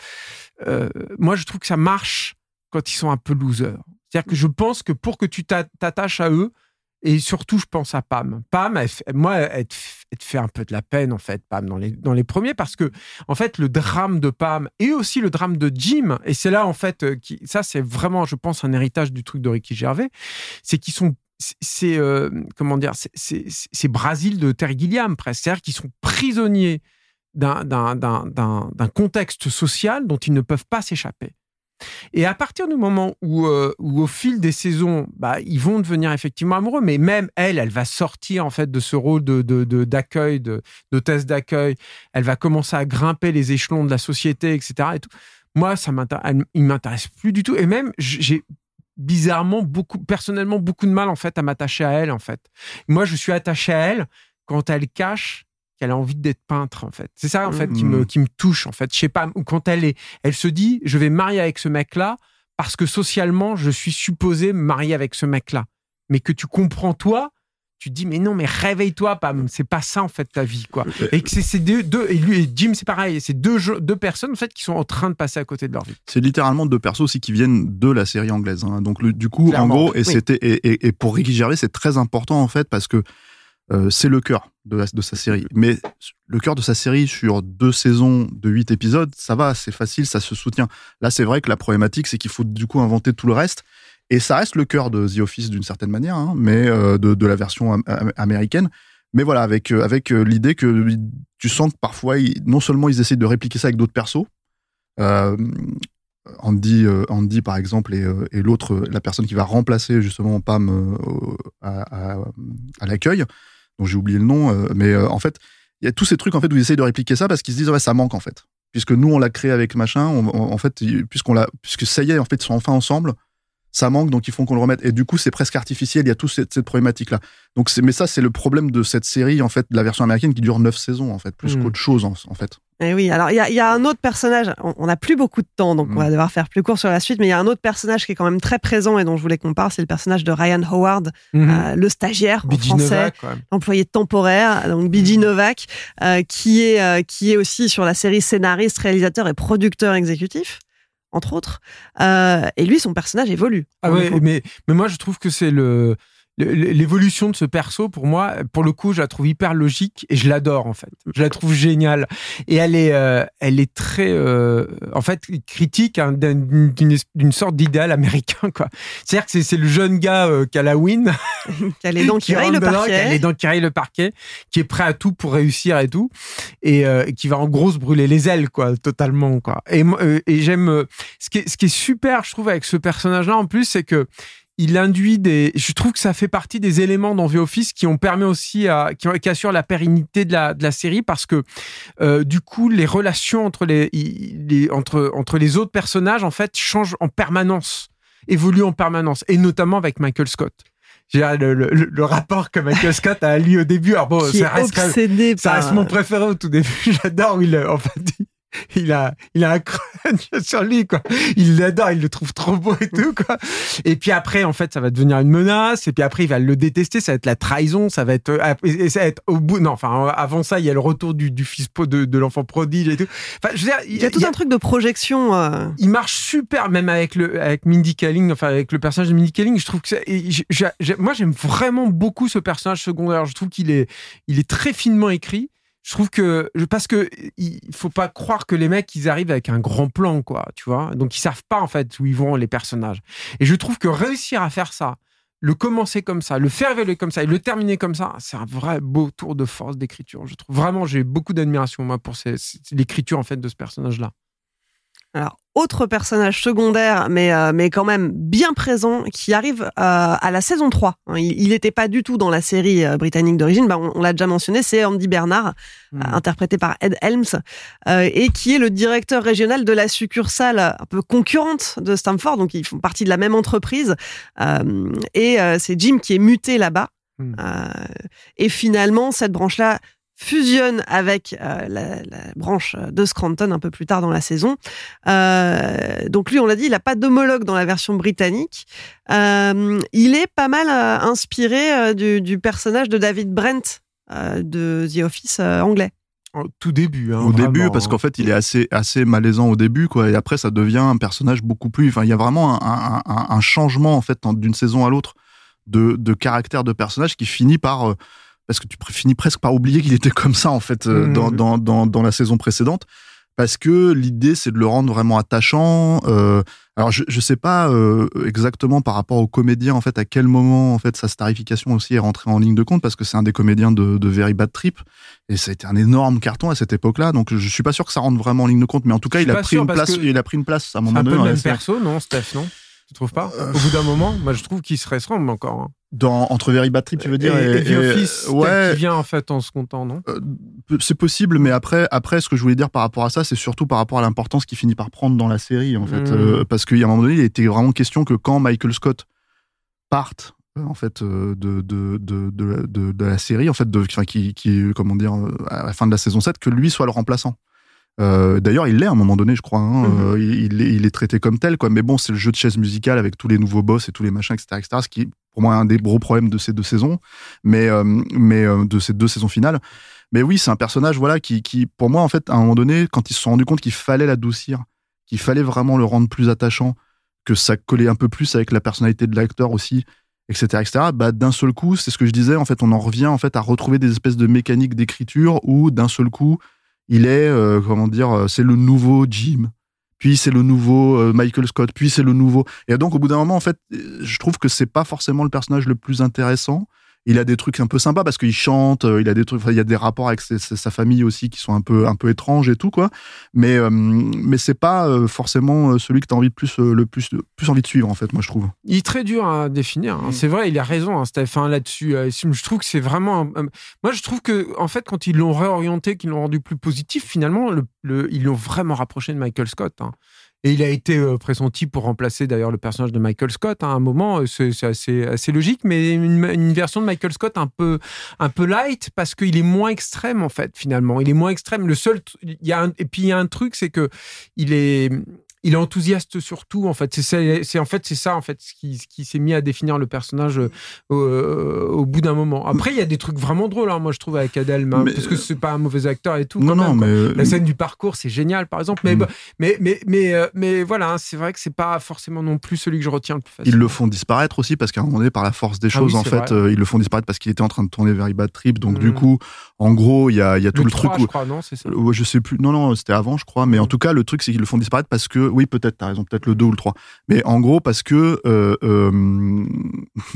euh, moi je trouve que ça marche quand ils sont un peu losers. C'est-à-dire que je pense que pour que tu t'a- t'attaches à eux, et surtout je pense à Pam. Pam, elle moi, elle te, f- elle te fait un peu de la peine en fait, Pam, dans les, dans les premiers, parce que en fait le drame de Pam et aussi le drame de Jim, et c'est là en fait, euh, qui, ça c'est vraiment, je pense, un héritage du truc de Ricky Gervais, c'est qu'ils sont c'est- euh, comment dire c'est- Brasil de Terry Gilliam presque. C'est-à-dire qu'ils sont prisonniers d'un contexte social dont ils ne peuvent pas s'échapper. Et à partir du moment où, euh, au fil des saisons bah, ils vont devenir effectivement amoureux mais même elle elle va sortir en fait de ce rôle de d'accueil de d'hôtesse d'accueil. Elle va commencer à grimper les échelons de la société etc et tout. Moi ça m'intéresse m'intéresse plus du tout. Et même j'ai bizarrement beaucoup personnellement beaucoup de mal en fait à m'attacher à elle en fait. Moi je suis attaché à elle quand elle cache qu'elle a envie d'être peintre en fait. C'est ça en fait qui me Mhm. qui me touche en fait. Je sais pas ou quand elle est elle se dit je vais me marier avec ce mec là parce que socialement je suis supposé me marier avec ce mec là mais que tu comprends toi tu te dis mais non mais réveille-toi Pam c'est pas ça en fait ta vie quoi et que c'est ces deux, deux et lui et Jim c'est pareil c'est deux jeux- deux personnes en fait qui sont en train de passer à côté de leur vie C'est littéralement deux persos aussi qui viennent de la série anglaise. hein. Donc le- du coup, Clairement, en gros, et oui. c'était et, et- et pour Ricky Gervais, c'est très important en fait parce que euh, c'est le cœur de, la- de sa série. Mais le cœur de sa série sur deux saisons de huit épisodes, ça va, c'est facile, ça se soutient. Là, c'est vrai que la problématique, c'est qu'il faut du coup inventer tout le reste. Et ça reste le cœur de The Office d'une certaine manière, hein, mais euh, de, la version am- am- américaine. Mais voilà, avec, euh, avec euh, l'idée que tu sens que parfois, non seulement ils essaient de répliquer ça avec d'autres persos, Andy, Andy par exemple, et, l'autre, la personne qui va remplacer justement Pam à, l'accueil, dont j'ai oublié le nom, mais en fait, il y a tous ces trucs en fait où ils essayent de répliquer ça parce qu'ils se disent ouais ça manque en fait, puisque nous on l'a créé avec machin, en fait, puisque ça y est en fait ils sont enfin ensemble, ça manque donc ils font qu'on le remette et du coup c'est presque artificiel, il y a toute cette, cette problématique là. Donc c'est, mais ça c'est le problème de cette série en fait, de la version américaine qui dure neuf saisons en fait, plus Mm. qu'autre chose en, en fait. Et oui, alors il y a, il y a un autre personnage, on- n'a plus beaucoup de temps, donc on va devoir faire plus court sur la suite, mais il y a un autre personnage qui est quand même très présent et dont je voulais qu'on parle, c'est le personnage de Ryan Howard, euh, le stagiaire en français, employé temporaire, donc BG Novak, euh, qui, est, euh, qui est aussi sur la série scénariste, réalisateur et producteur exécutif, entre autres. Euh, et lui, son personnage évolue. Ah ouais, mais moi je trouve que c'est le. L'évolution de ce perso pour moi pour le coup je la trouve hyper logique et je l'adore en fait. Je la trouve géniale. Et elle est euh, elle est très euh, en fait critique hein, d'un- d'une sorte d'idéal américain quoi. C'est à dire que c'est- le jeune gars euh, qui a la win. [LAUGHS] Qui a les dents qui le dedans, qui a parquet. les dents qui le parquet qui est prêt à tout pour réussir et tout et euh, qui va en gros se brûler les ailes quoi totalement quoi. Et euh, et j'aime euh, ce qui est ce qui est super je trouve avec ce personnage là en plus c'est que il induit des. Je trouve que ça fait partie des éléments dans The Office qui ont permis aussi à, qui, qui assurent la pérennité de la, de la série parce que euh, du coup les relations entre les, les entre entre les autres personnages en fait changent en permanence, évoluent en permanence et notamment avec Michael Scott. Le, le, le- rapport que Michael [LAUGHS] Scott a lui au début, alors bon, ça est reste ça reste mon préféré au tout début. [LAUGHS] J'adore où il, en fait, il [LAUGHS] a, il a un crunch [LAUGHS] sur lui, quoi. Il l'adore, il le trouve trop beau et tout, quoi. Et puis après, en fait, ça va devenir une menace. Et puis après, il va le détester. Ça va être la trahison. Ça va être, euh, et ça va être au bout. Non, enfin, avant ça, il y a le retour du, du fils de, de l'enfant prodige et tout. Enfin, je veux dire, Il y a tout un truc de projection. euh, il marche super même avec le avec Mindy Kaling enfin avec le personnage de Mindy Kaling je trouve que ça- et moi j'aime vraiment beaucoup ce personnage secondaire je trouve qu'il est il est très finement écrit je trouve que parce que il faut pas croire que les mecs ils arrivent avec un grand plan quoi tu vois donc ils savent pas en fait où ils vont les personnages et je trouve que réussir à faire ça le commencer comme ça, le faire évoluer comme ça et le terminer comme ça, c'est un vrai beau tour de force d'écriture. Je trouve vraiment, j'ai beaucoup d'admiration moi pour l'écriture en fait de ce personnage-là. Alors, autre personnage secondaire, mais, euh, mais quand même bien présent, qui arrive euh, à la saison 3. hein. Il n'était pas du tout dans la série euh, britannique d'origine, bah, on, on l'a déjà mentionné, c'est Andy Bernard, Hmm. euh, interprété par Ed Helms, euh, et qui est le directeur régional de la succursale un peu concurrente de Stamford, donc ils font partie de la même entreprise, euh, et euh, c'est Jim qui est muté là-bas. Euh, et finalement, cette branche-là fusionne avec euh, la, la branche de Scranton un peu plus tard dans la saison. Euh, donc lui, on l'a dit, il n'a pas d'homologue dans la version britannique. Euh, il est pas mal euh, inspiré euh, du, du personnage de David Brent euh, de The Office euh, anglais. Au tout début. hein, au début parce hein. qu'en fait il est assez assez malaisant au début quoi et après ça devient un personnage beaucoup plus enfin il y a vraiment un, un- un- un changement en fait d'une saison à l'autre de, de caractère de personnage qui finit par euh, parce que tu finis presque par oublier qu'il était comme ça en fait euh, Mhm. dans, dans, dans, dans la saison précédente. Parce que l'idée c'est de le rendre vraiment attachant euh, alors je je sais pas euh, exactement par rapport aux comédiens en fait à quel moment en fait sa starification aussi est rentrée en ligne de compte parce que c'est un des comédiens de, de Very Bad Trip et ça a été un énorme carton à cette époque-là donc je suis pas sûr que ça rentre vraiment en ligne de compte mais en tout cas il a pris une place il a pris une place à un moment un peu donné le même perso, non, Steph, non? Tu trouves pas Euh, Au bout d'un moment, moi je trouve qu'il se ressemble encore. hein. dans entre Very Bad Trip tu veux dire et, et- et The et- Office, ouais qu'il vient en fait en second temps, non Euh, c'est possible, mais après, après, ce que je voulais dire par rapport à ça, c'est surtout par rapport à l'importance qu'il finit par prendre dans la série, en fait, Mhm. Euh, parce qu'il y a un moment donné, il était vraiment question que quand Michael Scott parte, en fait, de de, de, de, la- de, de la série, en fait, de, enfin, qui, qui, comment dire, à la fin de la saison 7, que lui soit le remplaçant. Euh, D'ailleurs, il l'est à un moment donné, je crois. hein, Mhm. euh, il, il est, il est traité comme tel, quoi. Mais bon, c'est le jeu de chaise musicale avec tous les nouveaux boss et tous les machins, etc., etc. Ce qui, est, pour moi, un des gros problèmes de ces deux saisons, mais, euh, mais euh, de ces deux saisons finales. Mais oui, c'est un personnage, voilà, qui, qui, pour moi, en fait, à un moment donné, quand ils se sont rendus compte qu'il fallait l'adoucir, qu'il fallait vraiment le rendre plus attachant, que ça collait un peu plus avec la personnalité de l'acteur aussi, etc., etc. Bah, d'un seul coup, c'est ce que je disais, en fait, on en revient en fait à retrouver des espèces de mécaniques d'écriture où d'un seul coup, il est, euh, comment dire, euh, c'est le nouveau Jim. Puis c'est le nouveau euh, Michael Scott, puis c'est le nouveau. Et donc au bout d'un moment, en fait, je trouve que c'est pas forcément le personnage le plus intéressant. Il a des trucs un peu sympas parce qu'il chante, euh, il a des trucs, il y a des rapports avec ses- sa famille aussi qui sont un peu un peu étranges et tout quoi. Mais euh, mais c'est pas euh, forcément euh, celui que t'as envie de plus le plus plus envie de suivre en fait, moi je trouve. Il est très dur à définir. Mm. hein. C'est vrai, il a raison, hein, Steph, hein, là-dessus. Euh, Je trouve que c'est vraiment. un- Moi, je trouve que, en fait, quand ils l'ont réorienté, qu'ils l'ont rendu plus positif, finalement, le, le- ils l'ont vraiment rapproché de Michael Scott. Et il a été euh, pressenti pour remplacer d'ailleurs le personnage de Michael Scott. hein. À un moment, euh, c'est assez, logique, mais une, version de Michael Scott un peu, un peu light parce qu'il est moins extrême en fait. Finalement, il est moins extrême. Le seul, il et puis il y a un truc, c'est que il est il est enthousiaste sur tout en fait. C'est en fait c'est ça en fait ce qui, ce qui s'est mis à définir le personnage euh, au, au bout d'un moment. Après il y a des trucs vraiment drôles hein, moi je trouve avec Adèle Mais- parce que c'est pas un mauvais acteur et tout. Non, non, même, mais. La scène du parcours, c'est génial, par exemple. Mais, Mm. bah, mais, mais, mais, euh, mais voilà, hein, c'est vrai que c'est pas forcément non plus celui que je retiens le plus Ils facilement. le font disparaître aussi parce qu'à un moment donné, par la force des Ah choses, oui, en fait, euh, ils le font disparaître parce qu'il était en train de tourner Very Bad Trip. Donc, Mm. du coup, en gros, il y a, il y a tout le le 3, truc je crois, non C'est ça. Ouais, je sais plus. Non, non, c'était avant, je crois. Mais en Mm. tout cas, le truc, c'est qu'ils le font disparaître parce que, oui, peut-être, t'as raison, peut-être le 2 ou le 3. Mais en gros, parce que, euh, euh,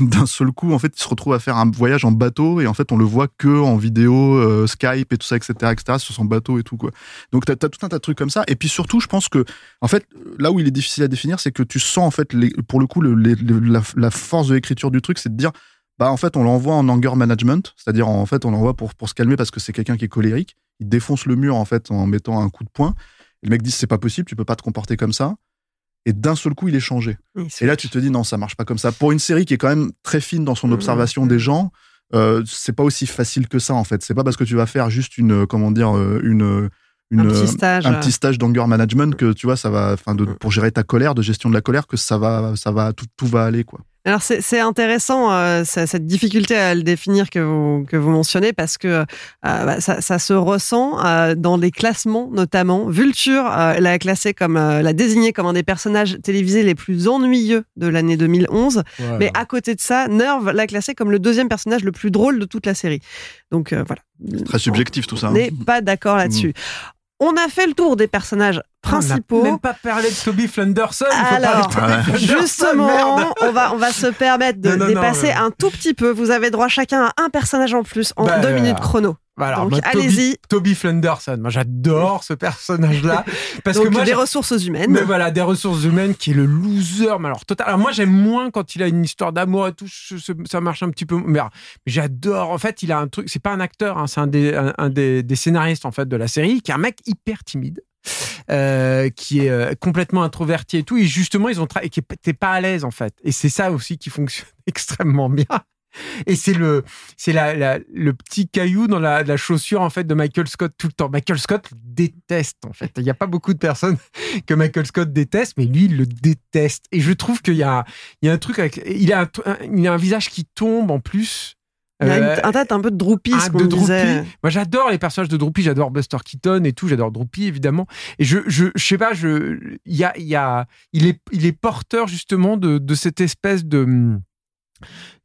[LAUGHS] d'un seul coup, en fait, il se retrouve à faire un voyage en bateau et en fait, on le voit que en vidéo, euh, Skype et tout ça, etc., etc., sur son bateau et tout, quoi. Donc, t'as, tout un tas de trucs comme ça. Et puis surtout, je pense que, en fait, là où il est difficile à définir, c'est que tu sens, en fait, pour le coup, la force de l'écriture du truc, c'est de dire, bah, en fait, on l'envoie en anger management, c'est-à-dire, en fait, on l'envoie pour, pour se calmer parce que c'est quelqu'un qui est colérique. Il défonce le mur, en fait, en mettant un coup de poing. Et le mec dit, c'est pas possible, tu peux pas te comporter comme ça. Et d'un seul coup, il est changé. Et là, tu te dis, non, ça marche pas comme ça. Pour une série qui est quand même très fine dans son Mhm. observation des gens, euh, c'est pas aussi facile que ça, en fait. C'est pas parce que tu vas faire juste une, euh, comment dire, euh, une, une, un petit stage. un petit stage d'anger management que tu vois, ça va, enfin, de, pour gérer ta colère, de gestion de la colère, que ça va, ça va, tout, tout va aller, quoi. Alors c'est intéressant euh, cette difficulté à le définir que vous que vous mentionnez parce que euh, bah, ça, ça se ressent euh, dans les classements notamment. Vulture l'a classé comme l'a désigné comme un des personnages télévisés les plus ennuyeux de l'année 2011. Mais à côté de ça, Nerve l'a classé comme le deuxième personnage le plus drôle de toute la série. Donc voilà. Très subjectif, tout ça. On hein. n'est pas d'accord là-dessus. On a fait le tour des personnages principaux. On n'a même pas parlé de Toby Flanderson. il faut Alors, parler de Toby Justement, merde. on va, on va se permettre de Non, non, non, dépasser un tout petit peu. Vous avez droit chacun à un personnage en plus en Bah, deux euh, minutes chrono. Voilà, alors, Donc, moi, Toby- allez-y. Toby Flanderson. Moi, j'adore ce personnage-là. [LAUGHS] Parce Donc que moi, des ressources humaines. Mais voilà, des ressources humaines qui est le loser, mais alors total. Alors moi j'aime moins quand il a une histoire d'amour et tout, ça marche un petit peu. Mais alors, j'adore. En fait, il a un truc. C'est pas un acteur, hein, c'est un des un, un des, des scénaristes en fait de la série, qui est un mec hyper timide. euh, qui est euh, complètement introverti et tout et justement ils ont tra- et qui était pas à l'aise en fait et c'est ça aussi qui fonctionne [LAUGHS] extrêmement bien et c'est le c'est la, la- le petit caillou dans la, la chaussure en fait de Michael Scott tout le temps Michael Scott le déteste en fait il n'y a pas beaucoup de personnes [LAUGHS] que Michael Scott déteste, mais lui, il le déteste. Et je trouve qu'il y a, il y a un truc avec. Il a un, il a un visage qui tombe en plus. Il y a une- Euh, un peu de un ce de Droopy. disait. Moi, j'adore les personnages de Droopy. J'adore Buster Keaton et tout. J'adore Droopy, évidemment. Et je, je, je sais pas, je, il y a, il y a, il est, il est porteur justement de, de cette espèce de,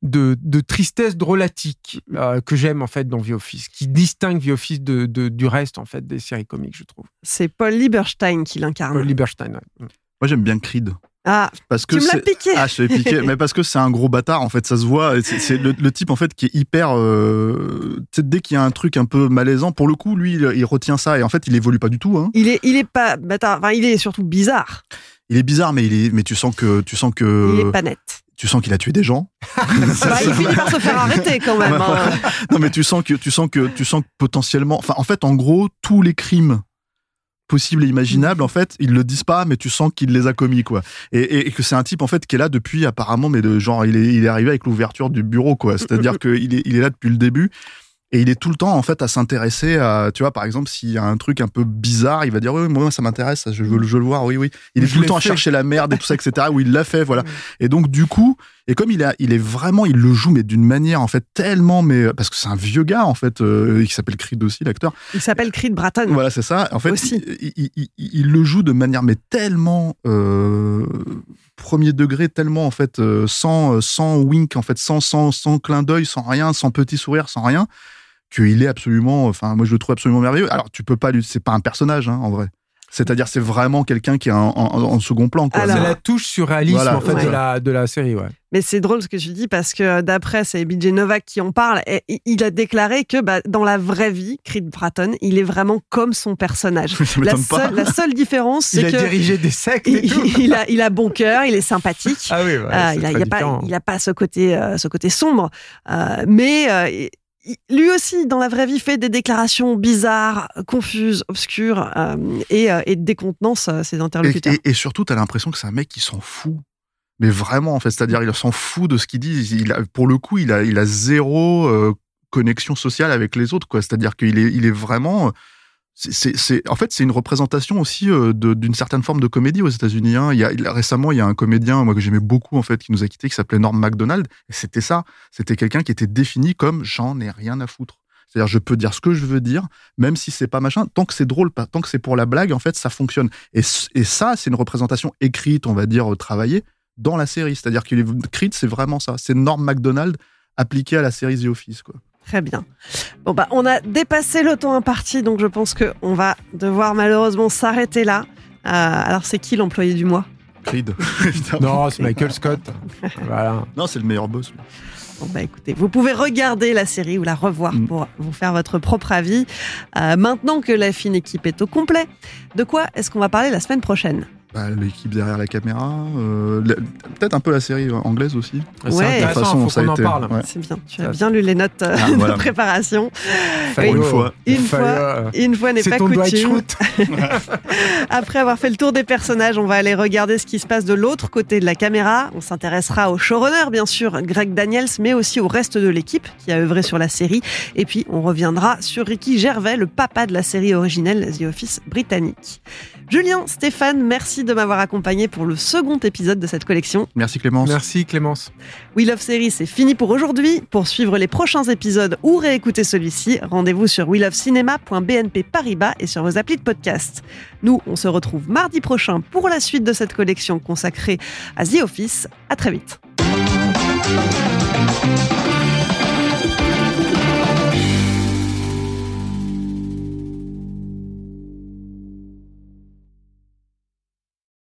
de, de tristesse drôlatique euh, que j'aime en fait dans The Office, qui distingue The Office de, de- du reste en fait des séries comiques, je trouve. C'est Paul Lieberstein qui l'incarne. Paul Lieberstein. ouais. Moi, j'aime bien Creed. Ah, Parce que tu me l'as c'est- piqué. Ah, je te l'ai piqué. [LAUGHS] mais parce que c'est un gros bâtard, en fait, ça se voit. C'est le, le type, en fait, qui est hyper. Euh, tu sais, dès qu'il y a un truc un peu malaisant, pour le coup, lui, il, il retient ça. Et en fait, il évolue pas du tout. Hein. Il est, il est pas, bâtard. enfin, il est surtout bizarre. Il est bizarre, mais, il est, mais tu sens que. Tu sens Il que. est pas net. Tu sens qu'il a tué des gens. [LAUGHS] Bah, il finit par se faire arrêter quand même. hein. non, mais tu sens que. Tu sens que. Tu sens que potentiellement. Enfin, en fait, en gros, tous les crimes possibles et imaginables, en fait, ils le disent pas, mais tu sens qu'il les a commis, quoi. Et, et- et que c'est un type, en fait, qui est là depuis, apparemment, mais de genre, il est, il est arrivé avec l'ouverture du bureau, quoi. C'est-à-dire [LAUGHS] qu'il est, il est là depuis le début. Et il est tout le temps, en fait, à s'intéresser à, tu vois, par exemple, s'il y a un truc un peu bizarre, il va dire, oui, moi, ça m'intéresse, je veux, le- je veux le voir, oui, oui. Il est Je tout le temps à chercher la merde et tout ça, etc., où il l'a fait, voilà. [LAUGHS] Et donc, du coup, et comme il est, il est vraiment, il le joue, mais d'une manière, en fait, tellement, mais, parce que c'est un vieux gars, en fait, euh, qui s'appelle Creed aussi, l'acteur. Il s'appelle Creed Bratton. Voilà, c'est ça. En fait, Aussi. il, il- il- il le joue de manière, mais tellement, euh, premier degré, tellement, en fait, euh, sans, sans wink, en fait, sans, sans, sans clin d'œil, sans rien, sans petit sourire, sans rien, qu'il est absolument, enfin, moi, je le trouve absolument merveilleux. Alors, tu peux pas lui, c'est pas un personnage, hein, en vrai. C'est-à-dire, c'est vraiment quelqu'un qui est en, en- en second plan, quoi. Alors- C'est la touche surréalisme Voilà, en fait ouais. de la de la série, ouais. Mais c'est drôle ce que tu dis parce que d'après, c'est BJ Novak qui en parle. Et il a déclaré que bah, dans la vraie vie, Creed Bratton, il est vraiment comme son personnage. [LAUGHS] Ça La seule, la seule différence, Il c'est a que dirigé des sectes et il, tout. il a, il a bon cœur, il est sympathique. Ah oui, ouais, Euh, c'est il, a, très il a pas, il a ce côté, euh, ce côté sombre, Euh, mais euh, il- lui aussi, dans la vraie vie, fait des déclarations bizarres, confuses, obscures, euh, et, euh, et euh, ses interlocuteurs. et- surtout, t'as l'impression que c'est un mec qui s'en fout. Mais vraiment, en fait, c'est-à-dire, il s'en fout de ce qu'il dit. Pour le coup, il a, zéro euh, connexion sociale avec les autres. C'est-à-dire qu'il est, il est vraiment. C'est- en fait, c'est une représentation aussi euh, d'une certaine forme de comédie aux États-Unis. hein. Il y a, récemment, il y a un comédien, moi que j'aimais beaucoup en fait, qui nous a quittés, qui s'appelait Norm Macdonald. C'était ça. C'était quelqu'un qui était défini comme j'en ai rien à foutre. C'est-à-dire, je peux dire ce que je veux dire, même si c'est pas machin. Tant que c'est drôle, tant que c'est pour la blague, en fait, ça fonctionne. Et ça, c'est une représentation écrite, on va dire, euh, travaillée dans la série. C'est-à-dire qu'il est écrite, c'est vraiment ça. C'est Norm Macdonald appliqué à la série The Office, quoi. Très bien. Bon bah on a dépassé le temps imparti, donc je pense que on va devoir malheureusement s'arrêter là. Euh, alors c'est qui l'employé du mois? Creed, [LAUGHS] évidemment. Non, c'est Michael Scott. [LAUGHS] voilà. Non, c'est le meilleur boss. lui. Bon bah écoutez, vous pouvez regarder la série ou la revoir Mm. pour vous faire votre propre avis. Euh, maintenant que la fine équipe est au complet, de quoi est-ce qu'on va parler la semaine prochaine? Bah, L'équipe derrière la caméra, euh, peut-être un peu la série anglaise aussi. C'est Ouais. intéressant, La façon faut ça a en été, parle. ouais. C'est bien, tu as bien lu les notes euh, Ah, [LAUGHS] de voilà. préparation. Une fois. Une fois, une fois n'est C'est pas coutume. [LAUGHS] Après avoir fait le tour des personnages, on va aller regarder ce qui se passe de l'autre côté de la caméra. On s'intéressera au showrunner, bien sûr, Greg Daniels, mais aussi au reste de l'équipe qui a œuvré sur la série. Et puis, on reviendra sur Ricky Gervais, le papa de la série originelle The Office britannique. Julien, Stéphane, merci de m'avoir accompagné pour le second épisode de cette collection. Merci Clémence. Merci Clémence. We Love Series, c'est fini pour aujourd'hui. Pour suivre les prochains épisodes ou réécouter celui-ci, rendez-vous sur welovecinema.bnp Paribas et sur vos applis de podcast. Nous, on se retrouve mardi prochain pour la suite de cette collection consacrée à The Office. À très vite.